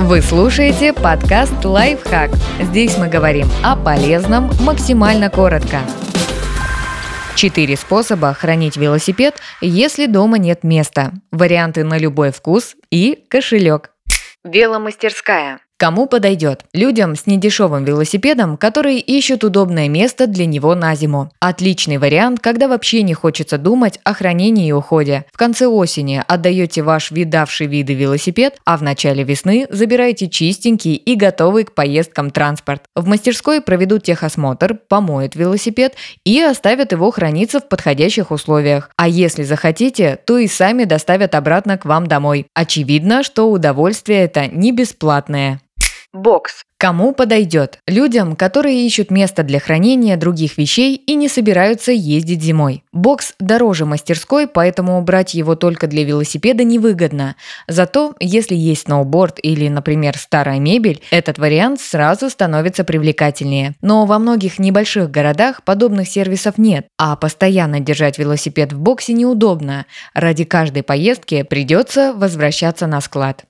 Вы слушаете подкаст «Лайфхак». Здесь мы говорим о полезном максимально коротко. Четыре способа хранить велосипед, если дома нет места. Варианты на любой вкус и кошелек. Веломастерская. Кому подойдет? Людям с недешевым велосипедом, которые ищут удобное место для него на зиму. Отличный вариант, когда вообще не хочется думать о хранении и уходе. В конце осени отдаете ваш видавший виды велосипед, а в начале весны забираете чистенький и готовый к поездкам транспорт. В мастерской проведут техосмотр, помоют велосипед и оставят его храниться в подходящих условиях. А если захотите, то и сами доставят обратно к вам домой. Очевидно, что удовольствие это не бесплатное. Бокс. Кому подойдет? Людям, которые ищут место для хранения других вещей и не собираются ездить зимой. Бокс дороже мастерской, поэтому брать его только для велосипеда невыгодно. Зато, если есть сноуборд или, например, старая мебель, этот вариант сразу становится привлекательнее. Но во многих небольших городах подобных сервисов нет, а постоянно держать велосипед в боксе неудобно. Ради каждой поездки придется возвращаться на склад.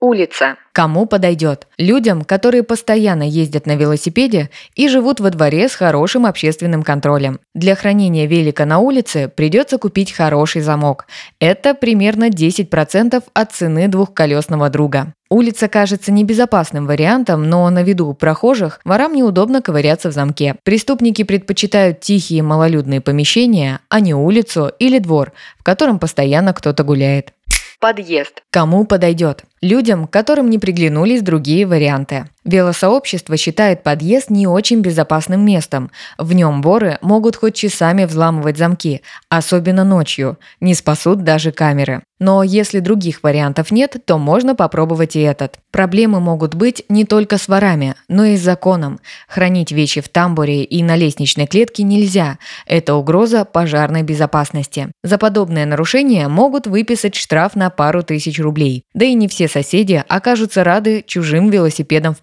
Улица. Кому подойдет? Людям, которые постоянно ездят на велосипеде и живут во дворе с хорошим общественным контролем. Для хранения велика на улице придется купить хороший замок. Это примерно 10% от цены двухколесного друга. Улица кажется небезопасным вариантом, но на виду у прохожих ворам неудобно ковыряться в замке. Преступники предпочитают тихие малолюдные помещения, а не улицу или двор, в котором постоянно кто-то гуляет. Подъезд. Кому подойдет? Людям, которым не приглянулись другие варианты. Велосообщество считает подъезд не очень безопасным местом. В нем воры могут хоть часами взламывать замки, особенно ночью. Не спасут даже камеры. Но если других вариантов нет, то можно попробовать и этот. Проблемы могут быть не только с ворами, но и с законом. Хранить вещи в тамбуре и на лестничной клетке нельзя. Это угроза пожарной безопасности. За подобное нарушение могут выписать штраф на пару тысяч рублей. Да и не все соседи окажутся рады чужим велосипедам в